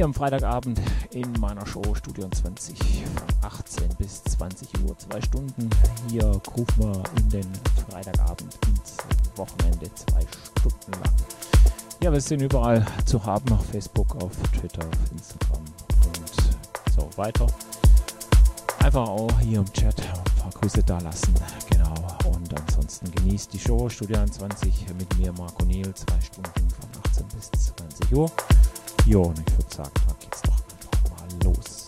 Hier am Freitagabend in meiner Show Studio 20 von 18 bis 20 Uhr. Zwei Stunden. Hier rufen wir in den Freitagabend ins Wochenende zwei Stunden lang. Ja, wir sind überall zu haben auf Facebook, auf Twitter, auf Instagram und so weiter. Einfach auch hier im Chat ein paar Grüße da lassen. Genau. Und ansonsten genießt die Show Studio 21 mit mir, Marco Niel, zwei Stunden von 18 bis 20 Uhr. Jo, und ich würde sagen, da geht's doch einfach mal los.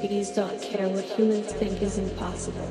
Because don't care what humans think is impossible.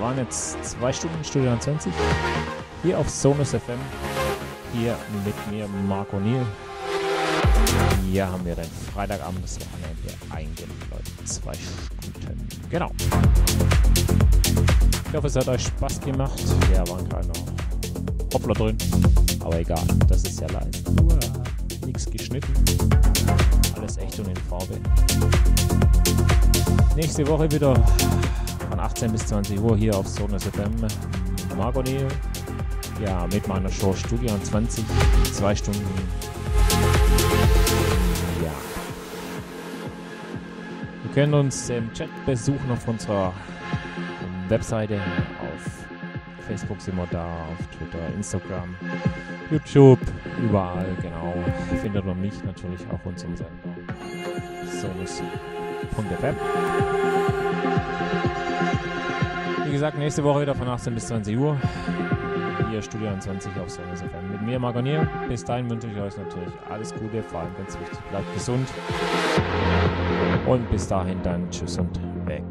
Waren jetzt zwei Stunden Studio 20 hier auf Sonus FM. Hier mit mir Marco O'Neill. Hier haben wir den Freitagabend das Wochenende eingeläutet. Zwei Stunden. Genau. Ich hoffe, es hat euch Spaß gemacht. Ja, war ein kleiner Hoppler drin. Aber egal, das ist ja live. Nichts geschnitten. Alles echt und in Farbe. Nächste Woche wieder von 18 bis 20 Uhr hier auf Sonus FM. O'Neill. Ja, mit meiner Show Studio 20. Zwei Stunden. Ja. Ihr könnt uns im Chat besuchen auf unserer Webseite. Auf Facebook sind wir da, auf Twitter, Instagram, YouTube, überall, genau. Findet man mich natürlich auch unseren Sender. Sonus.fm. Wie gesagt, nächste Woche wieder von 18 bis 20 Uhr. Hier Studio 20 auf Sonus FM. Mit mir, Margonier. Bis dahin wünsche ich euch natürlich alles Gute, vor allem ganz wichtig, bleibt gesund. Und bis dahin dann Tschüss und weg.